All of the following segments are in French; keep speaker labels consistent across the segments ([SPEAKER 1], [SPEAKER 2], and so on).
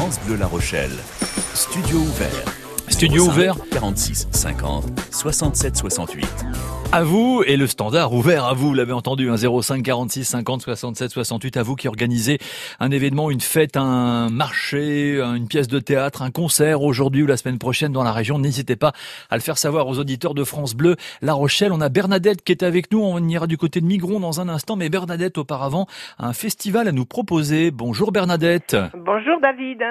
[SPEAKER 1] France Bleu La Rochelle. Studio ouvert.
[SPEAKER 2] Studio
[SPEAKER 1] 05
[SPEAKER 2] ouvert.
[SPEAKER 1] 46 50 67 68.
[SPEAKER 2] À vous et le standard ouvert à vous, vous l'avez entendu, un 05 46 50 67 68 à vous qui organisez un événement, une fête, un marché, une pièce de théâtre, un concert aujourd'hui ou la semaine prochaine dans la région. N'hésitez pas à le faire savoir aux auditeurs de France Bleu. La Rochelle, on a Bernadette qui est avec nous. On ira du côté de Migron dans un instant, mais Bernadette auparavant a un festival à nous proposer. Bonjour Bernadette.
[SPEAKER 3] Bonjour David.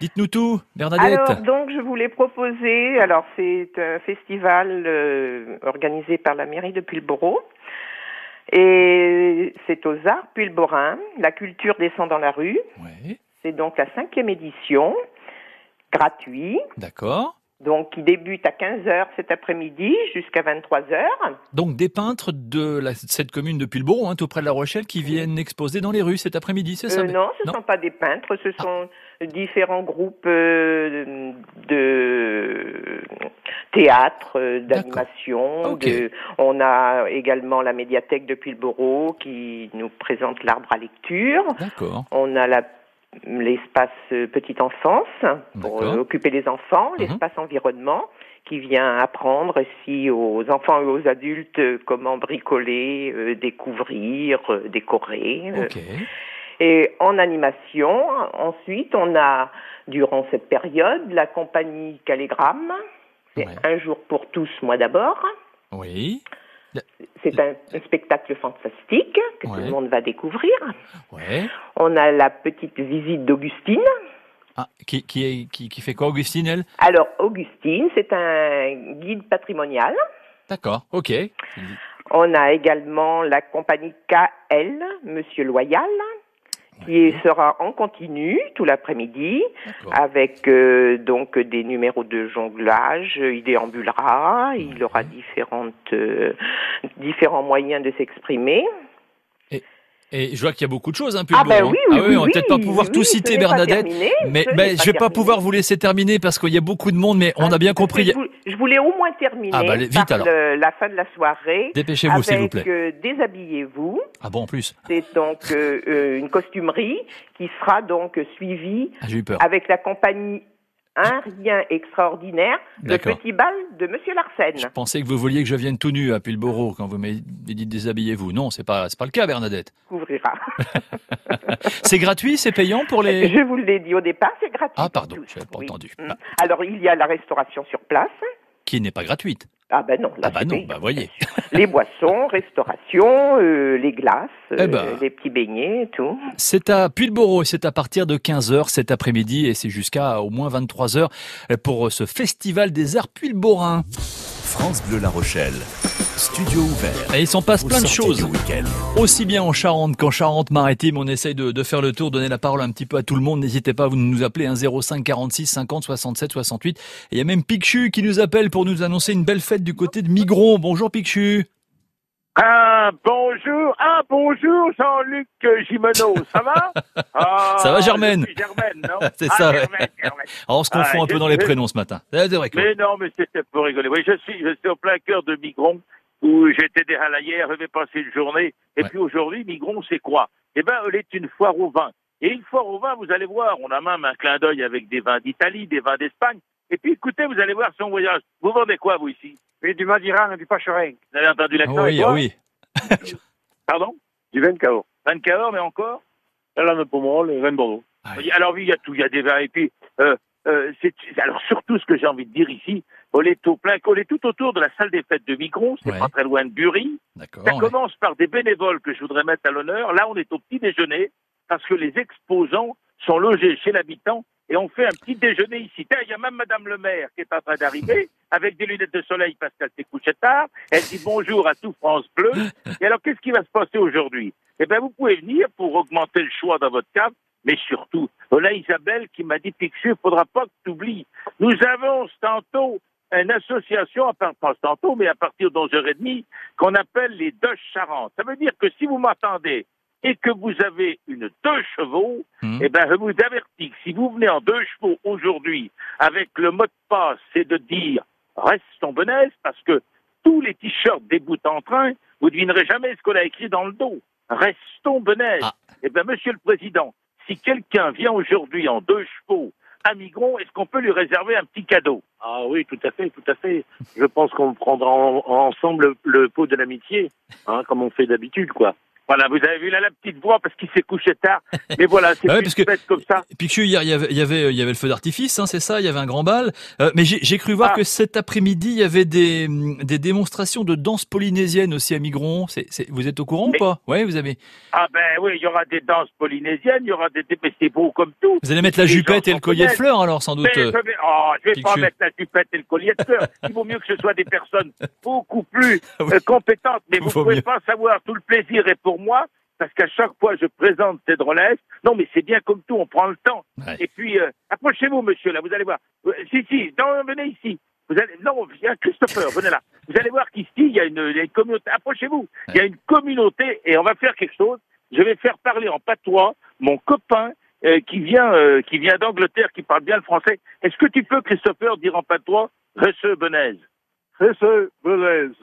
[SPEAKER 2] Dites-nous tout, Bernadette.
[SPEAKER 3] Alors donc je voulais proposer, alors c'est un festival euh, organisé par la mairie de Pulboro et c'est aux Arts Pulborins. La culture descend dans la rue.
[SPEAKER 2] Ouais,
[SPEAKER 3] C'est donc la cinquième édition, gratuit,
[SPEAKER 2] d'accord.
[SPEAKER 3] donc qui débute à 15h cet après-midi jusqu'à 23h.
[SPEAKER 2] Donc des peintres de la- cette commune de Pulboro, hein, tout près de La Rochelle, qui viennent exposer dans les rues cet après-midi, c'est ça?
[SPEAKER 3] Euh, non, ce ne sont pas des peintres, ce sont différents groupes euh, de théâtre, euh, d'animation. De- On a également la médiathèque de Pulboro qui nous présente l'arbre à lecture. On a la l'espace euh, petite enfance pour occuper les enfants,
[SPEAKER 2] Mhm.
[SPEAKER 3] l'espace environnement qui vient apprendre aussi aux enfants et aux adultes comment bricoler, euh, découvrir, euh, décorer. euh,
[SPEAKER 2] Ok.
[SPEAKER 3] Et en animation, ensuite, on a, durant cette période, la compagnie Calligramme. C'est
[SPEAKER 2] Ouais.
[SPEAKER 3] un jour pour tous, moi d'abord.
[SPEAKER 2] Oui.
[SPEAKER 3] C'est un, un spectacle fantastique que tout le monde va découvrir.
[SPEAKER 2] Ouais.
[SPEAKER 3] On a la petite visite d'Augustine.
[SPEAKER 2] Ah, qui, qui, qui, qui fait quoi, Augustine, elle?
[SPEAKER 3] Alors, Augustine, c'est un guide patrimonial.
[SPEAKER 2] D'accord. Ok.
[SPEAKER 3] On a également la compagnie KL, Monsieur Loyal, qui sera en continu tout l'après-midi. Avec euh, donc des numéros de jonglage. Il déambulera, il aura différentes, euh, différents moyens de s'exprimer.
[SPEAKER 2] Et je vois qu'il y a beaucoup de choses, hein,
[SPEAKER 3] Ah
[SPEAKER 2] Pulboro,
[SPEAKER 3] ben
[SPEAKER 2] hein.
[SPEAKER 3] oui, oui,
[SPEAKER 2] Ah
[SPEAKER 3] oui,
[SPEAKER 2] on va peut-être pas pouvoir tout citer, Bernadette.
[SPEAKER 3] terminé,
[SPEAKER 2] Mais
[SPEAKER 3] ce
[SPEAKER 2] ben,
[SPEAKER 3] n'est
[SPEAKER 2] je vais pas pouvoir vous laisser terminer parce qu'il y a beaucoup de monde, mais on
[SPEAKER 3] Ah,
[SPEAKER 2] a bien compris.
[SPEAKER 3] Je, vou- je voulais au moins terminer
[SPEAKER 2] Ah, bah, vite,
[SPEAKER 3] par
[SPEAKER 2] alors.
[SPEAKER 3] le- la fin de la soirée.
[SPEAKER 2] Dépêchez-vous, s'il vous plaît.
[SPEAKER 3] euh, Déshabillez-vous.
[SPEAKER 2] Ah bon, en plus.
[SPEAKER 3] C'est donc euh, euh, une costumerie qui sera donc suivie
[SPEAKER 2] Ah, j'ai eu peur.
[SPEAKER 3] avec la compagnie Un Rien Extraordinaire, le petit bal de Monsieur Larsen.
[SPEAKER 2] Je pensais que vous vouliez que je vienne tout nu à Pulboro quand vous m'avez dit déshabillez-vous. Non, c'est pas, c'est pas le cas, Bernadette.
[SPEAKER 3] Couvrira.
[SPEAKER 2] C'est gratuit, c'est payant pour les.
[SPEAKER 3] Je vous l'ai dit au départ, c'est gratuit.
[SPEAKER 2] Ah, pardon, je n'avais pas
[SPEAKER 3] oui.
[SPEAKER 2] entendu.
[SPEAKER 3] Mm. Alors, il y a la restauration sur place.
[SPEAKER 2] Qui n'est pas gratuite.
[SPEAKER 3] Ah ben non, là,
[SPEAKER 2] Ah bah non, bah voyez.
[SPEAKER 3] Les boissons, restauration, euh, les glaces,
[SPEAKER 2] Eh
[SPEAKER 3] euh,
[SPEAKER 2] ben.
[SPEAKER 3] les petits beignets et tout.
[SPEAKER 2] C'est à Pulboro et c'est à partir de 15h cet après-midi et c'est jusqu'à au moins 23h pour ce festival des arts pulborins.
[SPEAKER 1] France Bleu La Rochelle. Studio ouvert.
[SPEAKER 2] Et il s'en passe plein de choses. Aussi bien en Charente qu'en Charente-Maritime, on essaye de, de faire le tour, donner la parole un petit peu à tout le monde. N'hésitez pas, vous nous appelez un 05 46 50 67 68. Et il y a même Pichu qui nous appelle pour nous annoncer une belle fête du côté de Migron. Bonjour Pichu.
[SPEAKER 4] Ah, bonjour. Ah, bonjour, Jean-Luc Gimeno. Ça va? Ah,
[SPEAKER 2] Ça va, Germaine
[SPEAKER 4] je suis Germaine, non?
[SPEAKER 2] C'est
[SPEAKER 4] Ah,
[SPEAKER 2] ça, ouais.
[SPEAKER 4] Germaine, Germaine.
[SPEAKER 2] Alors, on se confond
[SPEAKER 4] Ah,
[SPEAKER 2] un peu dans les prénoms ce matin. C'est vrai que-
[SPEAKER 4] Mais non, mais c'était pour rigoler. Oui, je suis, je suis au plein cœur de Migron, où j'étais déjà là hier, je vais passer une journée. Et
[SPEAKER 2] Ouais.
[SPEAKER 4] puis aujourd'hui, Migron, c'est quoi? Eh ben, elle est une foire au vin. Et une foire au vin, vous allez voir, on a même un clin d'œil avec des vins d'Italie, des vins d'Espagne. Et puis, écoutez, vous allez voir son voyage. Vous vendez quoi, vous, ici?
[SPEAKER 5] Oui, du Madiran et du Pacherin.
[SPEAKER 4] Vous avez entendu
[SPEAKER 2] Ah
[SPEAKER 4] l'accent?
[SPEAKER 2] oui,
[SPEAKER 4] et quoi
[SPEAKER 2] ah oui.
[SPEAKER 4] Pardon?
[SPEAKER 5] Du vin de Cahors.
[SPEAKER 4] 20 Cahors, mais encore?
[SPEAKER 5] Là, le Pomerol, le vin de Bordeaux.
[SPEAKER 2] Ah
[SPEAKER 4] Oui, Alors oui, il y a tout, il y a des vins. Et puis, euh, euh, c'est, alors surtout ce que j'ai envie de dire ici, on est au plein, on est tout autour de la salle des fêtes de Micron, c'est
[SPEAKER 2] Ouais.
[SPEAKER 4] pas très loin de Bury.
[SPEAKER 2] D'accord.
[SPEAKER 4] Ça
[SPEAKER 2] ouais.
[SPEAKER 4] commence par des bénévoles que je voudrais mettre à l'honneur. Là, on est au petit déjeuner parce que les exposants sont logés chez l'habitant et on fait un petit déjeuner ici. Il y a même Madame le maire qui est en train d'arriver avec des lunettes de soleil parce qu'elle s'est couchée tard. Elle dit bonjour à tout France Bleu. Et alors, qu'est-ce qui va se passer aujourd'hui? Eh bien, vous pouvez venir pour augmenter le choix dans votre cave, mais surtout, voilà Isabelle qui m'a dit Pichu, il faudra pas que tu oublies. Nous avons tantôt une association, à part- pas tantôt, mais à partir d'11h30, qu'on appelle les deux Charentes. Ça veut dire que si vous m'attendez et que vous avez une deux chevaux,
[SPEAKER 2] Mhm.
[SPEAKER 4] eh ben, je vous avertis que si vous venez en deux chevaux aujourd'hui, avec le mot de passe, c'est de dire restons benaise, parce que tous les t-shirts des bouts en train, vous ne devinerez jamais ce qu'on a écrit dans le dos. Restons benaise.
[SPEAKER 2] Ah.
[SPEAKER 4] Eh bien, monsieur le président, si quelqu'un vient aujourd'hui en deux chevaux à Migron, est-ce qu'on peut lui réserver un petit cadeau?
[SPEAKER 5] Ah oui, tout à fait, tout à fait. Je pense qu'on prendra en- ensemble le, le pot de l'amitié, hein, comme on fait d'habitude, quoi.
[SPEAKER 4] Voilà, vous avez vu là la petite voix parce qu'il s'est couché tard. Mais voilà, c'est
[SPEAKER 6] Ah ouais, parce que-
[SPEAKER 4] comme ça.
[SPEAKER 6] Pichu, hier, il y avait, il y avait, il y avait le feu d'artifice, hein, c'est ça Il y avait un grand bal. Euh, mais j'ai cru voir
[SPEAKER 4] Ah.
[SPEAKER 6] que cet après-midi, il y avait des, des démonstrations de danse polynésienne aussi à Migron. C'est- vous êtes au courant
[SPEAKER 4] Mais-
[SPEAKER 6] ou pas? Ouais, vous avez.
[SPEAKER 4] Ah ben oui, il y aura des danses polynésiennes, il y aura des, mais c'est beau comme tout.
[SPEAKER 6] Vous allez mettre la jupette et le collier de fleurs alors sans doute.
[SPEAKER 4] Mais
[SPEAKER 6] euh.
[SPEAKER 4] je vais, oh, je vais pas mettre la jupette et le collier de fleurs. Il vaut mieux que ce soit des personnes beaucoup plus
[SPEAKER 6] Ah oui.
[SPEAKER 4] euh, compétentes. Mais vous
[SPEAKER 6] Vaut
[SPEAKER 4] pouvez
[SPEAKER 6] mieux.
[SPEAKER 4] pas savoir, tout le plaisir est pour moi, parce qu'à chaque fois je présente drôlesses. Non, mais c'est bien comme tout, on prend le temps.
[SPEAKER 6] Ouais.
[SPEAKER 4] Et puis, euh, approchez-vous, monsieur, là, vous allez voir. Euh, si, si, non, venez ici. Vous allez, non, il y a Christopher, venez là. Vous allez voir qu'ici, il y a une, il y a une communauté. Approchez-vous. Il y a une communauté et on va faire quelque chose. Je vais faire parler en patois mon copain euh, qui vient, euh, qui vient d'Angleterre, qui parle bien le français. Est-ce que tu peux, Christopher, dire en patois, Rece Benaise
[SPEAKER 5] C'est ce.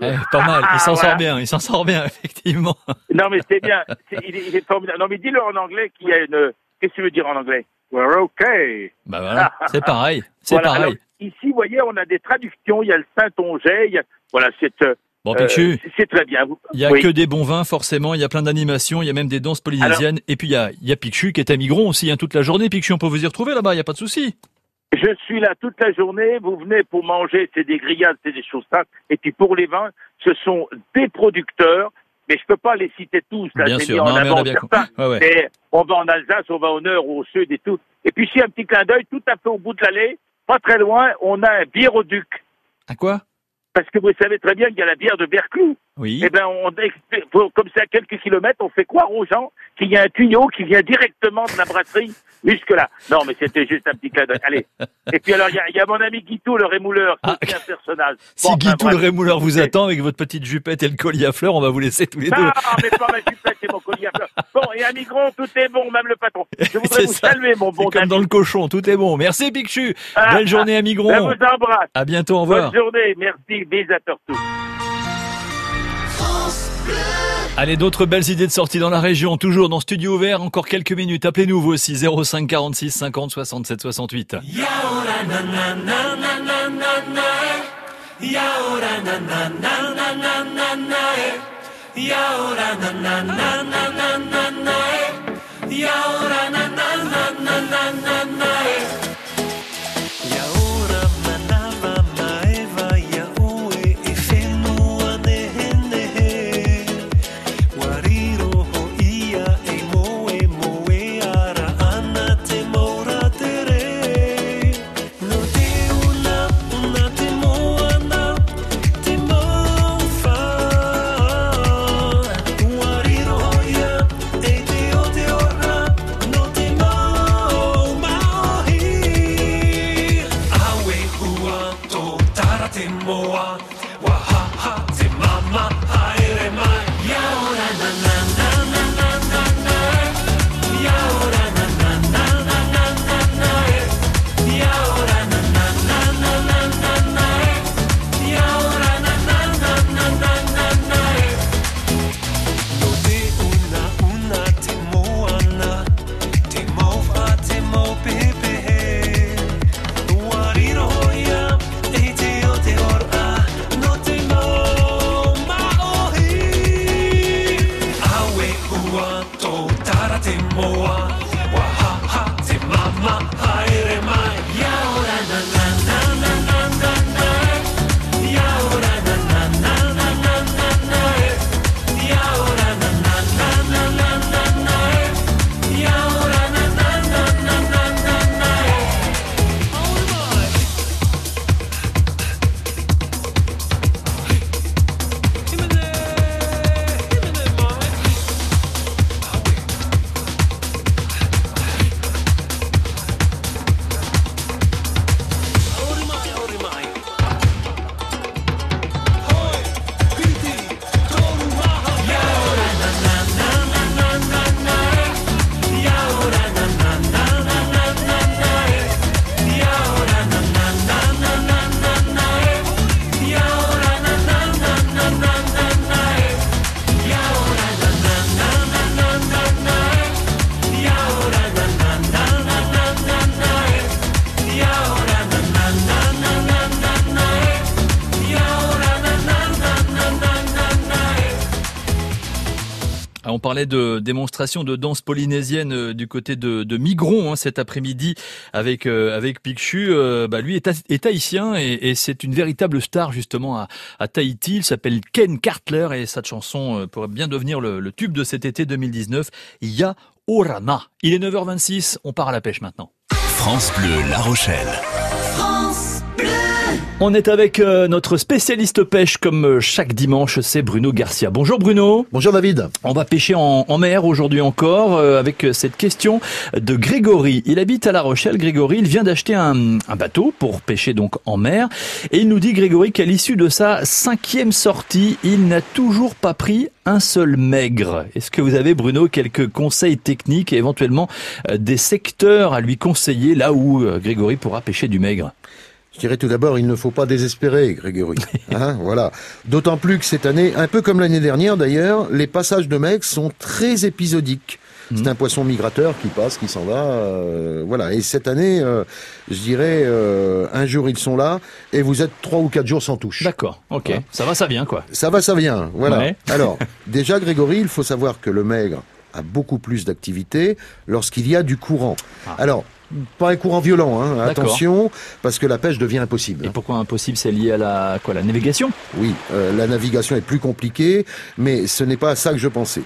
[SPEAKER 6] Eh, pas mal, il s'en
[SPEAKER 4] Ah, voilà.
[SPEAKER 6] sort bien, il s'en sort bien, effectivement.
[SPEAKER 4] Non, mais c'est bien. C'est- il, est, il est formidable. Non, mais dis-le en anglais qu'il y a une. Qu'est-ce que tu veux dire en anglais?
[SPEAKER 5] We're okay.
[SPEAKER 6] Bah voilà, c'est pareil, c'est
[SPEAKER 4] Voilà.
[SPEAKER 6] pareil.
[SPEAKER 4] Alors, ici, vous voyez, on a des traductions. Il y a le Saint-Onget. il y a- Voilà, c'est. euh,
[SPEAKER 6] Bon,
[SPEAKER 4] euh,
[SPEAKER 6] Pichu,
[SPEAKER 4] c'est- c'est très bien.
[SPEAKER 6] Il y a
[SPEAKER 4] oui.
[SPEAKER 6] que des bons vins, forcément, il y a plein d'animations, il y a même des danses polynésiennes. Et puis il y a, il y a Pichu qui est à Migron aussi, hein, toute la journée. Pichu, on peut vous y retrouver là-bas, il y a pas de souci.
[SPEAKER 4] Je suis là toute la journée. Vous venez pour manger, c'est des grillades, c'est des choses simples. Et puis pour les vins, ce sont des producteurs, mais je peux pas les citer tous. Là,
[SPEAKER 6] Bien sûr,
[SPEAKER 4] en
[SPEAKER 6] non, mais on
[SPEAKER 4] avant
[SPEAKER 6] a bien
[SPEAKER 4] certains.
[SPEAKER 6] compris. Ouais, ouais.
[SPEAKER 4] Mais on va en Alsace, on va au nord, au sud et tout. Et puis si un petit clin d'œil, tout à fait au bout de l'allée, pas très loin, on a un bière-au-duc.
[SPEAKER 6] À quoi?
[SPEAKER 4] Parce que vous savez très bien qu'il y a la bière de Berclou.
[SPEAKER 6] Oui.
[SPEAKER 4] Eh ben, on, comme c'est à quelques kilomètres, on fait croire aux gens qu'il y a un tuyau qui vient directement de la brasserie jusque là. Non, mais c'était juste un petit clin d'œil. Allez. Et puis alors, il y a, il y a mon ami Guitou, le rémouleur, qui
[SPEAKER 6] Ah.
[SPEAKER 4] est un personnage.
[SPEAKER 6] Si
[SPEAKER 4] Bon, enfin,
[SPEAKER 6] le rémouleur vous
[SPEAKER 4] Et-
[SPEAKER 6] attend avec votre petite jupette et le collier à fleurs, on va vous laisser tous les deux.
[SPEAKER 4] Non, mais pas ma jupette, c'est mon collier à fleurs. Bon, et à Migron, tout est bon, même le patron. Je voudrais vous
[SPEAKER 6] ça.
[SPEAKER 4] saluer, mon bon
[SPEAKER 6] comme dans le cochon, tout est bon. Merci Pichu.
[SPEAKER 4] Ah,
[SPEAKER 6] Belle journée à
[SPEAKER 4] Je
[SPEAKER 6] Migron.
[SPEAKER 4] vous embrasse.
[SPEAKER 6] À bientôt, au revoir.
[SPEAKER 4] Bonne journée. Merci. Bisous à tous.
[SPEAKER 6] Allez, d'autres belles idées de sortie dans la région, toujours dans Studio Ouvert, encore quelques minutes. Appelez-nous vous aussi, 05 46 50 67 68.
[SPEAKER 2] De démonstration de danse polynésienne euh, du côté de, Migron hein, cet après-midi avec euh, avec. Euh, bah, lui est, est haïtien et, c'est une véritable star justement à, Tahiti. Il s'appelle Ken Cartler et cette chanson euh, pourrait bien devenir le, tube de cet été 2019. Ya Orana. Il est 9h26. On part à la pêche maintenant.
[SPEAKER 1] France Bleu La Rochelle.
[SPEAKER 2] On est avec euh, notre spécialiste pêche comme euh, chaque dimanche, c'est Bruno Garcia. Bonjour Bruno.
[SPEAKER 7] Bonjour David.
[SPEAKER 2] On va pêcher en, en mer aujourd'hui encore euh, avec cette question de Grégory. Il habite à La Rochelle. Grégory, il vient d'acheter un, un bateau pour pêcher donc en mer. Et il nous dit, Grégory, qu'à l'issue de sa cinquième sortie, il n'a toujours pas pris un seul maigre. Est-ce que vous avez, Bruno, quelques conseils techniques et éventuellement euh, des secteurs à lui conseiller là où euh, Grégory pourra pêcher du maigre?
[SPEAKER 7] Je dirais tout d'abord, il ne faut pas désespérer, Grégory. Hein, voilà. D'autant plus que cette année, un peu comme l'année dernière d'ailleurs, les passages de mecs sont très épisodiques. C'est un poisson migrateur qui passe, qui s'en va, euh, voilà. Et cette année, euh, je dirais, euh, un jour ils sont là, et vous êtes trois ou quatre jours sans touche.
[SPEAKER 2] D'accord, ok.
[SPEAKER 7] Voilà.
[SPEAKER 2] Ça va, ça vient quoi.
[SPEAKER 7] Ça va, ça vient. Voilà.
[SPEAKER 2] Ouais.
[SPEAKER 7] Alors, déjà, Grégory, il faut savoir que le maigre a beaucoup plus d'activité lorsqu'il y a du courant. Alors, pas un courant violent, hein, attention, parce que la pêche devient impossible.
[SPEAKER 2] Et pourquoi impossible C'est lié à la quoi La navigation?
[SPEAKER 7] Oui, euh, la navigation est plus compliquée, mais ce n'est pas à ça que je pensais.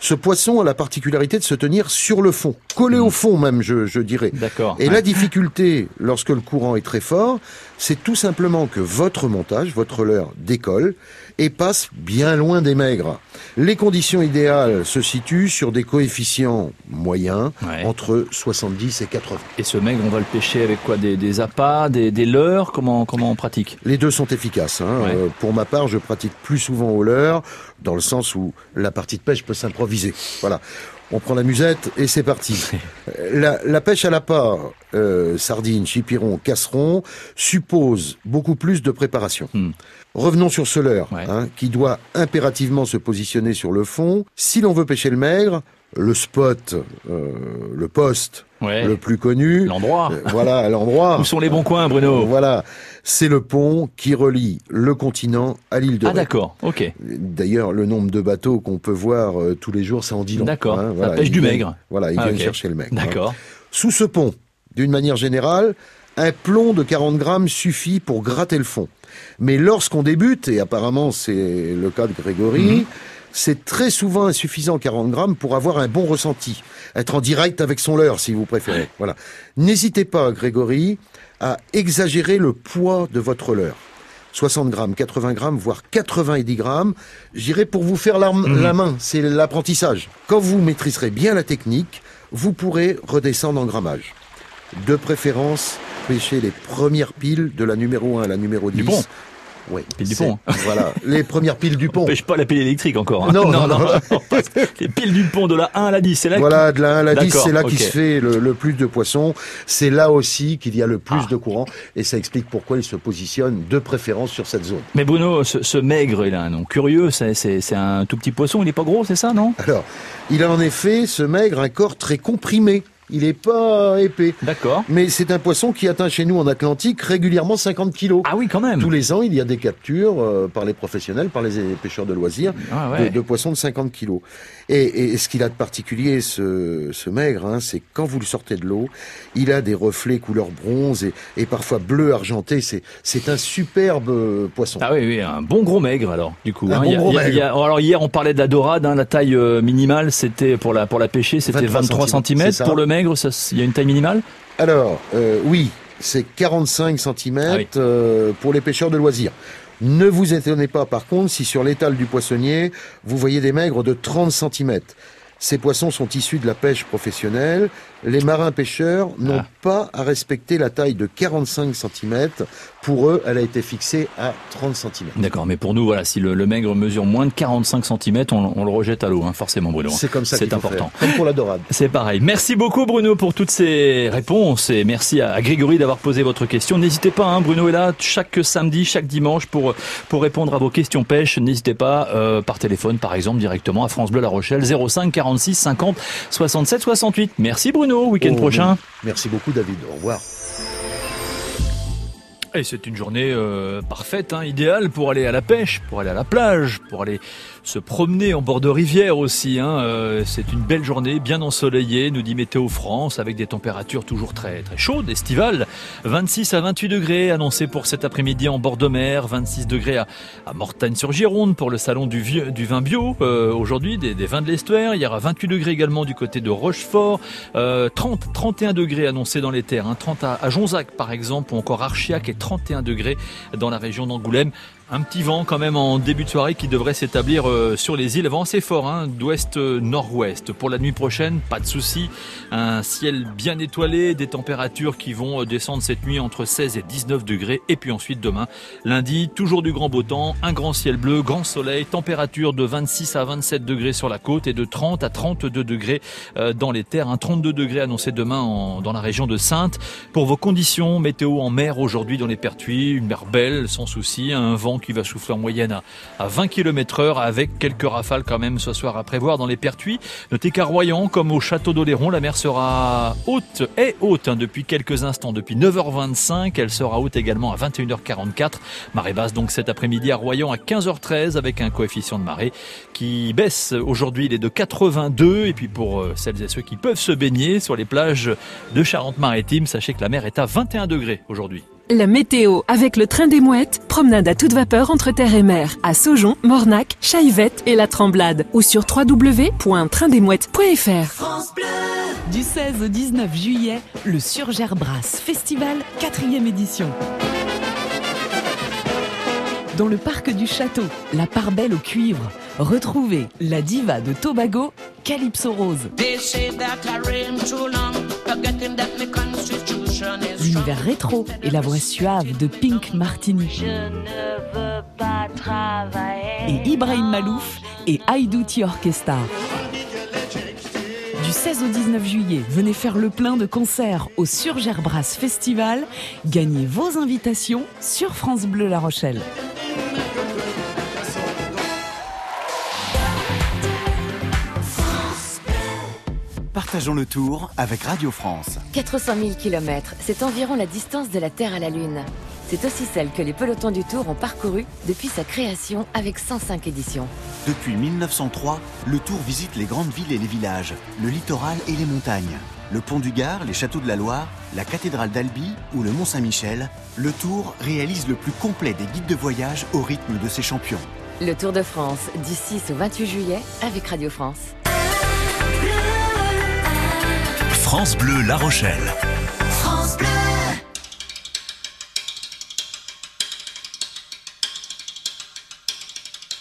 [SPEAKER 7] Ce poisson a la particularité de se tenir sur le fond, collé au fond même, je, je dirais.
[SPEAKER 2] D'accord.
[SPEAKER 7] Et
[SPEAKER 2] ouais.
[SPEAKER 7] la difficulté, lorsque le courant est très fort, c'est tout simplement que votre montage, votre leurre décolle et passe bien loin des maigres. Les conditions idéales se situent sur des coefficients moyens,
[SPEAKER 2] Ouais.
[SPEAKER 7] entre 70 et 80.
[SPEAKER 2] Et ce maigre, on va le pêcher avec quoi? Des, des appâts, des, des leurres? Comment comment on pratique?
[SPEAKER 7] Les deux sont efficaces. Hein.
[SPEAKER 2] Ouais.
[SPEAKER 7] Euh, pour ma part, je pratique plus souvent au leurre, dans le sens où la partie de pêche peut s'improviser. Voilà. On prend la musette et c'est parti. Euh, la, la pêche à la part, euh, sardines, chipiron, casseron, suppose beaucoup plus de préparation.
[SPEAKER 2] Hmm.
[SPEAKER 7] Revenons sur ce leurre,
[SPEAKER 2] Ouais.
[SPEAKER 7] hein, qui doit impérativement se positionner sur le fond. Si l'on veut pêcher le maigre, le spot, euh, le poste
[SPEAKER 2] Ouais.
[SPEAKER 7] le plus connu,
[SPEAKER 2] L'endroit.
[SPEAKER 7] euh, voilà, l'endroit.
[SPEAKER 2] Où sont les bons coins, Bruno
[SPEAKER 7] Voilà, c'est le pont qui relie le continent à l'île de
[SPEAKER 2] Ah d'accord, ok.
[SPEAKER 7] D'ailleurs, le nombre de bateaux qu'on peut voir euh, tous les jours, ça en dit long.
[SPEAKER 2] D'accord,
[SPEAKER 7] hein,
[SPEAKER 2] ça
[SPEAKER 7] voilà,
[SPEAKER 2] pêche du
[SPEAKER 7] viennent-
[SPEAKER 2] maigre.
[SPEAKER 7] Voilà, ils
[SPEAKER 2] Ah,
[SPEAKER 7] viennent chercher le maigre. hein.
[SPEAKER 2] D'accord.
[SPEAKER 7] Sous ce pont, d'une manière générale, un plomb de 40 grammes suffit pour gratter le fond. Mais lorsqu'on débute, et apparemment c'est le cas de Grégory,
[SPEAKER 2] Mhm.
[SPEAKER 7] c'est très souvent insuffisant 40 grammes pour avoir un bon ressenti. Être en direct avec son leurre, si vous préférez. Voilà. N'hésitez pas, Grégory, à exagérer le poids de votre leurre. 60 grammes, 80 grammes, voire 90 grammes, j'irai pour vous faire la,
[SPEAKER 2] Mhm.
[SPEAKER 7] la main, c'est l'apprentissage. Quand vous maîtriserez bien la technique, vous pourrez redescendre en grammage. De préférence, pêcher les premières piles de la numéro 1 à la numéro 10.
[SPEAKER 2] Du pont.
[SPEAKER 7] Oui,
[SPEAKER 2] Piles du pont, hein.
[SPEAKER 7] Voilà, les premières piles du
[SPEAKER 2] On
[SPEAKER 7] pont.
[SPEAKER 2] pêche pas la pile électrique encore. hein.
[SPEAKER 7] Non, non, non.
[SPEAKER 2] on les piles du pont de la 1 à la 10, c'est là
[SPEAKER 7] Voilà, de la 1 à la 10,
[SPEAKER 2] D'accord,
[SPEAKER 7] c'est là
[SPEAKER 2] ok.
[SPEAKER 7] qu'il se fait le, le plus de poissons. C'est là aussi qu'il y a le plus
[SPEAKER 2] Ah.
[SPEAKER 7] de courant. Et ça explique pourquoi il se positionne de préférence sur cette zone.
[SPEAKER 2] Mais Bruno, ce, ce maigre, il a un nom curieux, c'est, un tout petit poisson, il est pas gros, c'est ça, non?
[SPEAKER 7] Alors, il a en effet, ce maigre, un corps très comprimé. Il n'est pas épais.
[SPEAKER 2] D'accord.
[SPEAKER 7] Mais c'est un poisson qui atteint chez nous en Atlantique régulièrement 50 kilos.
[SPEAKER 2] Ah oui, quand même.
[SPEAKER 7] Tous les ans, il y a des captures euh, par les professionnels, par les pêcheurs de loisirs,
[SPEAKER 2] Ah ouais.
[SPEAKER 7] de, de poissons de 50 kilos. Et, et ce qu'il a de particulier, ce, ce maigre, hein, c'est quand vous le sortez de l'eau, il a des reflets couleur bronze et, et parfois bleu argenté. C'est, c'est un superbe euh, poisson.
[SPEAKER 2] Ah oui, oui, un bon gros maigre alors, du coup.
[SPEAKER 7] Un
[SPEAKER 2] hein.
[SPEAKER 7] bon
[SPEAKER 2] a-
[SPEAKER 7] gros
[SPEAKER 2] a- a- alors hier, on parlait de la dorade, hein, la taille euh, minimale, c'était pour la pour la pêcher, c'était
[SPEAKER 7] 23
[SPEAKER 2] 23 cm. Pour le maigre, ça, il y a une taille minimale
[SPEAKER 7] Alors, euh, oui, c'est 45 cm
[SPEAKER 2] Ah oui.
[SPEAKER 7] euh, pour les pêcheurs de loisirs. Ne vous étonnez pas, par contre, si sur l'étal du poissonnier, vous voyez des maigres de 30 cm. Ces poissons sont issus de la pêche professionnelle. Les marins pêcheurs n'ont
[SPEAKER 2] Ah.
[SPEAKER 7] pas à respecter la taille de 45 cm. Pour eux, elle a été fixée à 30 cm.
[SPEAKER 2] D'accord, mais pour nous, voilà, si le, le maigre mesure moins de 45 cm, on, on le rejette à l'eau, hein, forcément, Bruno.
[SPEAKER 7] C'est comme ça
[SPEAKER 2] C'est important.
[SPEAKER 7] faire. Comme pour la dorade.
[SPEAKER 2] C'est pareil. Merci beaucoup Bruno pour toutes ces réponses et merci à, à Grégory d'avoir posé votre question. N'hésitez pas, hein, Bruno est là chaque samedi, chaque dimanche pour pour répondre à vos questions pêche. N'hésitez pas euh, par téléphone par exemple directement à France Bleu La Rochelle 05 46 50 67 68. Merci Bruno, week-end
[SPEAKER 7] Oh,
[SPEAKER 2] prochain.
[SPEAKER 7] Merci beaucoup, David. Au revoir.
[SPEAKER 2] Et c'est une journée euh, parfaite, hein, idéale pour aller à la pêche, pour aller à la plage, pour aller se promener en bord de rivière aussi. Hein. Euh, c'est une belle journée, bien ensoleillée, nous dit Météo France, avec des températures toujours très très chaudes, estivales. 26 à 28 degrés annoncés pour cet après-midi en bord de mer, 26 degrés à, Mortagne-sur-Gironde pour le salon du, vin bio euh, aujourd'hui, des, des vins de l'estuaire. Il y aura 28 degrés également du côté de Rochefort, euh, 30, 31 degrés annoncés dans les terres, hein. 30 à, à Jonzac par exemple, ou encore Archiac et 31 degrés dans la région d'Angoulême. Un petit vent quand même en début de soirée qui devrait s'établir euh, sur les îles. Vent assez fort, hein, d'ouest-nord-ouest. Pour la nuit prochaine, pas de souci. Un ciel bien étoilé, des températures qui vont euh, descendre cette nuit entre 16 et 19 degrés. Et puis ensuite demain, lundi, toujours du grand beau temps, un grand ciel bleu, grand soleil, température de 26 à 27 degrés sur la côte et de 30 à 32 degrés euh, dans les terres. Un 32 degrés annoncé demain dans la région de Sainte. Pour vos conditions, météo en mer aujourd'hui dans les Pertuis, une mer belle sans souci, un vent qui va souffler en moyenne à, à 20 km heure avec quelques rafales quand même ce soir à prévoir dans les Pertuis. Notez qu'à Royan, comme au château d'Oléron, la mer sera haute et haute hein, depuis quelques instants, depuis 9h25. Elle sera haute également à 21h44. Marée basse donc cet après-midi à Royan à 15h13 avec un coefficient de marée qui baisse. Aujourd'hui, il est de 82. Et puis pour euh, celles et ceux qui peuvent se baigner sur les plages de Charente-Maritime, sachez que la mer est à 21 degrés aujourd'hui.
[SPEAKER 8] La météo avec le train des mouettes, promenade à toute vapeur entre terre et mer, à Saujon, Mornac, Chaivette et la Tremblade, ou sur www.traindesmouettes.fr.
[SPEAKER 9] Du 16 au 19 juillet, le Surgerbras Festival 4e édition. Dans le parc du château, la part belle au cuivre, retrouvez la diva de Tobago, Calypso Rose. L'univers rétro et la voix suave de Pink Martini. Et Ibrahim Malouf et Haïdouti Orchestra. Du 16 au 19 juillet, venez faire le plein de concerts au Surgerbras Festival. Gagnez vos invitations sur France Bleu La Rochelle.
[SPEAKER 10] Partageons le tour avec Radio France.
[SPEAKER 11] 400 000 km, c'est environ la distance de la Terre à la Lune. C'est aussi celle que les pelotons du Tour ont parcouru depuis sa création avec 105 éditions.
[SPEAKER 10] Depuis 1903, le Tour visite les grandes villes et les villages, le littoral et les montagnes. Le pont du Gard, les châteaux de la Loire, la cathédrale d'Albi ou le Mont Saint-Michel, le Tour réalise le plus complet des guides de voyage au rythme de ses champions.
[SPEAKER 11] Le Tour de France, du 6 au 28 juillet, avec Radio France.
[SPEAKER 1] France Bleu La Rochelle.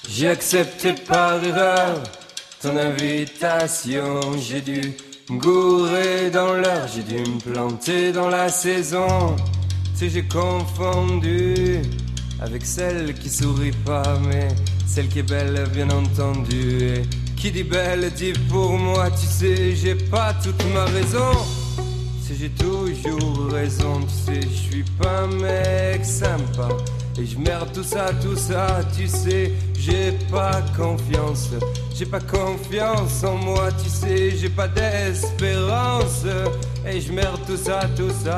[SPEAKER 12] J'ai accepté par erreur ton invitation. J'ai dû me gourer dans l'heure, j'ai dû me planter dans la saison. Tu j'ai confondu avec celle qui sourit pas, mais celle qui est belle, bien entendu. Et qui dit belle dit pour moi, tu sais, j'ai pas toute ma raison. Si j'ai toujours raison, tu sais, je suis pas un mec sympa. Et je merde tout ça, tout ça, tu sais, j'ai pas confiance. J'ai pas confiance en moi, tu sais, j'ai pas d'espérance. Et je merde tout ça, tout ça.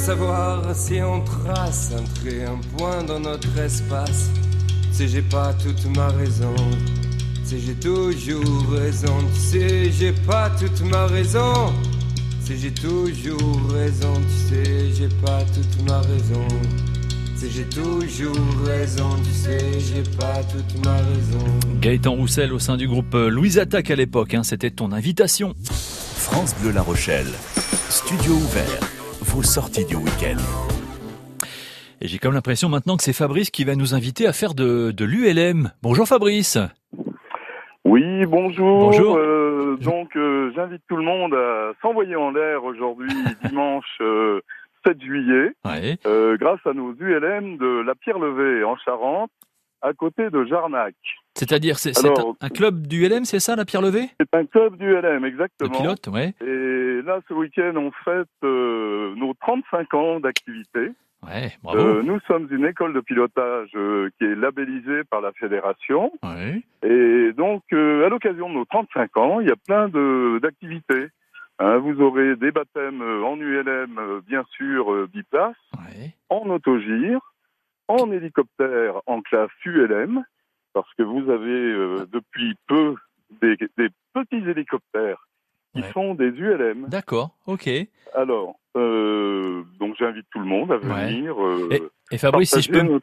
[SPEAKER 12] Savoir si on trace un trait, un point dans notre espace. Tu sais, j'ai pas toute ma raison. Tu sais, j'ai toujours raison. Tu sais, j'ai pas toute ma raison. Tu sais, j'ai toujours raison. Tu sais, j'ai pas toute ma raison. Sais, j'ai toujours raison. Tu sais, j'ai pas toute ma raison.
[SPEAKER 2] Gaëtan Roussel au sein du groupe euh, Louise Attaque à l'époque, hein, c'était ton invitation.
[SPEAKER 1] France Bleu La Rochelle. Studio ouvert. Vos sorties du week-end.
[SPEAKER 2] Et j'ai comme l'impression maintenant que c'est Fabrice qui va nous inviter à faire de, de l'ULM. Bonjour Fabrice.
[SPEAKER 13] Oui, bonjour.
[SPEAKER 2] Bonjour.
[SPEAKER 13] Euh, donc, euh, j'invite tout le monde à s'envoyer en l'air aujourd'hui, dimanche euh, 7 juillet,
[SPEAKER 2] Ouais.
[SPEAKER 13] euh, grâce à nos ULM de la Pierre Levée en Charente, à côté de Jarnac.
[SPEAKER 2] C'est-à-dire, c'est un, club du LM, c'est ça, la Pierre Levée
[SPEAKER 13] C'est un club d'ULM, exactement.
[SPEAKER 2] pilote, ouais.
[SPEAKER 13] Et là, ce week-end, on fête euh, nos 35 ans d'activité.
[SPEAKER 2] Ouais, bravo.
[SPEAKER 13] Euh, nous sommes une école de pilotage euh, qui est labellisée par la fédération.
[SPEAKER 2] Ouais.
[SPEAKER 13] Et donc, à l'occasion de nos 35 ans, il y a plein de- d'activités. Hein, vous aurez des baptêmes en ULM, bien sûr, biplace,
[SPEAKER 2] Ouais.
[SPEAKER 13] en autogire, en hélicoptère en classe ULM, parce que vous avez depuis peu des, des petits hélicoptères qui
[SPEAKER 2] Ouais.
[SPEAKER 13] sont des ULM.
[SPEAKER 2] D'accord, ok.
[SPEAKER 13] Alors, euh, donc j'invite tout le monde à venir. euh,
[SPEAKER 2] et Fabrice, si je peux me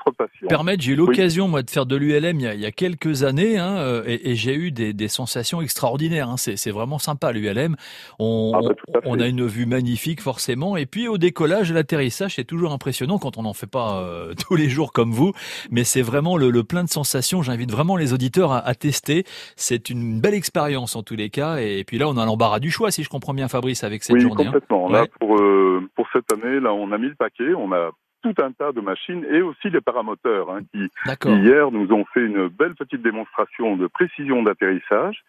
[SPEAKER 2] permettre, j'ai eu l'occasion, moi, de faire de l'ULM il, y a- il y a quelques années, hein, euh, et, et j'ai eu des, des sensations extraordinaires. Hein. C'est vraiment sympa, l'ULM. On,
[SPEAKER 13] Ah bah,
[SPEAKER 2] on
[SPEAKER 13] fait.
[SPEAKER 2] a une vue magnifique, forcément. Et puis, au décollage, l'atterrissage, c'est toujours impressionnant quand on n'en fait pas euh, tous les jours comme vous. Mais c'est vraiment le, le plein de sensations. J'invite vraiment les auditeurs à, à tester. C'est une belle expérience, en tous les cas. Et puis là, on a l'embarras du choix, si je comprends bien, Fabrice, avec cette
[SPEAKER 13] oui,
[SPEAKER 2] journée. hein.
[SPEAKER 13] complètement. Là,
[SPEAKER 2] Ouais.
[SPEAKER 13] pour, euh, pour cette année, là, on a mis le paquet. On a tout un tas de machines et aussi les paramoteurs hein, qui, hier, nous ont fait une belle petite démonstration de précision d'atterrissage.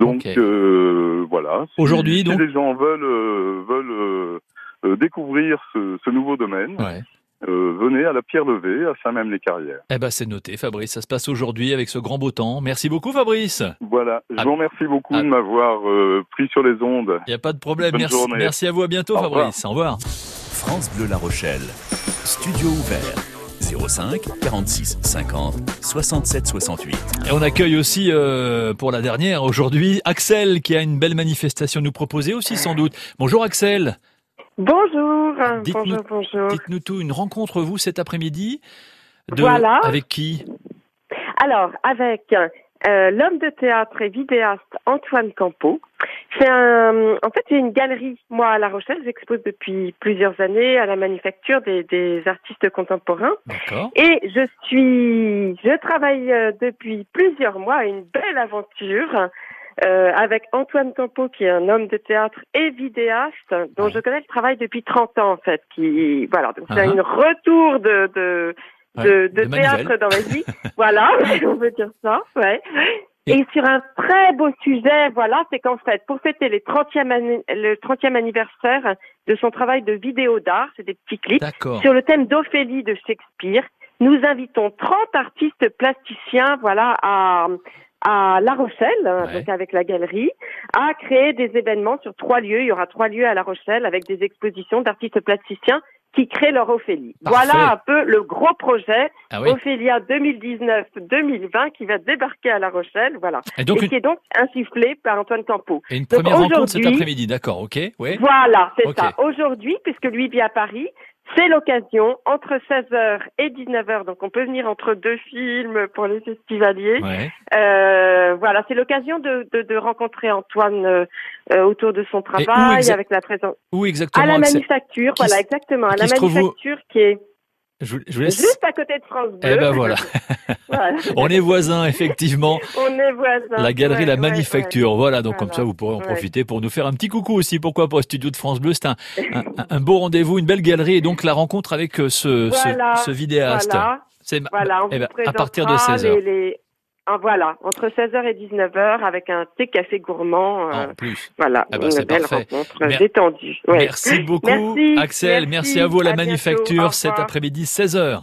[SPEAKER 13] Donc, euh, voilà. Si-
[SPEAKER 2] Aujourd'hui,
[SPEAKER 13] si
[SPEAKER 2] donc-
[SPEAKER 13] les gens veulent, euh, veulent euh, découvrir ce, ce nouveau domaine,
[SPEAKER 2] Ouais.
[SPEAKER 13] euh, venez à la Pierre Levée, à Saint-Même-les-Carrières.
[SPEAKER 2] Eh ben, c'est noté, Fabrice. Ça se passe aujourd'hui avec ce grand beau temps. Merci beaucoup, Fabrice.
[SPEAKER 13] Voilà. Je vous remercie beaucoup de m'avoir euh, pris sur les ondes.
[SPEAKER 2] Il n'y a pas de problème.
[SPEAKER 13] Bonne
[SPEAKER 2] Merci,
[SPEAKER 13] journée.
[SPEAKER 2] merci à vous. À bientôt,
[SPEAKER 13] Au revoir.
[SPEAKER 2] Fabrice. Au revoir.
[SPEAKER 1] France Bleu La Rochelle. Studio ouvert. 05 46 50 67 68.
[SPEAKER 2] Et on accueille aussi, euh, pour la dernière aujourd'hui, Axel qui a une belle manifestation à nous proposer aussi, sans doute. Bonjour, Axel.
[SPEAKER 14] Bonjour,
[SPEAKER 2] Dites-nous-
[SPEAKER 14] bonjour, bonjour.
[SPEAKER 2] Dites-nous tout. Une rencontre, vous, cet après-midi? De-
[SPEAKER 14] Voilà.
[SPEAKER 2] Avec qui?
[SPEAKER 14] Alors, avec euh, l'homme de théâtre et vidéaste Antoine Campo. C'est un, en fait, j'ai une galerie, moi, à La Rochelle. J'expose depuis plusieurs années à la manufacture des, des artistes contemporains.
[SPEAKER 2] D'accord.
[SPEAKER 14] Et je suis, je travaille euh, depuis plusieurs mois à une belle aventure euh, avec Antoine Campo, qui est un homme de théâtre et vidéaste, dont je connais le travail depuis 30 ans en fait. Qui, voilà, donc c'est
[SPEAKER 2] Ah.
[SPEAKER 14] un retour de de de, de
[SPEAKER 2] de
[SPEAKER 14] théâtre dans ma vie. voilà, on peut dire ça, ouais. Et sur un très beau sujet, voilà, c'est qu'en fait, pour fêter les 30e anni- le 30e anniversaire de son travail de vidéo d'art, c'est des petits clips,
[SPEAKER 2] D'accord.
[SPEAKER 14] sur le thème d'Ophélie de Shakespeare, nous invitons 30 artistes plasticiens, voilà, à, à La Rochelle, donc avec la galerie, à créer des événements sur trois lieux. Il y aura trois lieux à La Rochelle avec des expositions d'artistes plasticiens qui créent leur Ophélie.
[SPEAKER 2] Parfait.
[SPEAKER 14] Voilà un peu le gros projet
[SPEAKER 2] Ah oui.
[SPEAKER 14] Ophélia 2019-2020 qui va débarquer à La Rochelle, voilà.
[SPEAKER 2] Et donc une-
[SPEAKER 14] qui est donc insufflé par Antoine Campo.
[SPEAKER 2] Et une
[SPEAKER 14] Donc
[SPEAKER 2] première rencontre cet après-midi, d'accord, ok ouais.
[SPEAKER 14] voilà, c'est ça. Aujourd'hui, puisque lui vit à Paris, c'est l'occasion entre 16h et 19h. Donc on peut venir entre deux films pour les festivaliers.
[SPEAKER 2] Ouais.
[SPEAKER 14] Euh, voilà, c'est l'occasion de, de, de rencontrer Antoine euh, autour de son travail, avec la présence
[SPEAKER 2] Où exactement
[SPEAKER 14] à la manufacture. Voilà, exactement, à la manufacture qui est
[SPEAKER 2] je, vous- je laisse.
[SPEAKER 14] juste à côté de France Bleu.
[SPEAKER 2] Eh ben voilà.
[SPEAKER 14] Voilà.
[SPEAKER 2] On est voisins, effectivement.
[SPEAKER 14] On est voisins.
[SPEAKER 2] La galerie
[SPEAKER 14] Ouais,
[SPEAKER 2] La
[SPEAKER 14] ouais,
[SPEAKER 2] Manufacture.
[SPEAKER 14] ouais.
[SPEAKER 2] Voilà, donc comme ça, vous pourrez en
[SPEAKER 14] Ouais.
[SPEAKER 2] profiter pour nous faire un petit coucou aussi. Pourquoi pas au studio de France Bleu C'est un, un, un beau rendez-vous, une belle galerie et donc la rencontre avec euh, ce, ce-
[SPEAKER 14] Voilà,
[SPEAKER 2] ce, vidéaste.
[SPEAKER 14] Voilà, on
[SPEAKER 2] eh
[SPEAKER 14] vous
[SPEAKER 2] ben, à partir de
[SPEAKER 14] présentera
[SPEAKER 2] 16h.
[SPEAKER 14] les- les- ah, voilà, entre 16h et 19h avec un thé café gourmand. euh,
[SPEAKER 2] En plus.
[SPEAKER 14] Voilà,
[SPEAKER 2] Ah bah,
[SPEAKER 14] une belle
[SPEAKER 2] parfait.
[SPEAKER 14] rencontre
[SPEAKER 2] Mer-
[SPEAKER 14] détendue. Ouais.
[SPEAKER 2] Merci beaucoup,
[SPEAKER 14] Merci,
[SPEAKER 2] Axel. Merci, à vous à la
[SPEAKER 14] bientôt.
[SPEAKER 2] Manufacture cet après-midi 16h.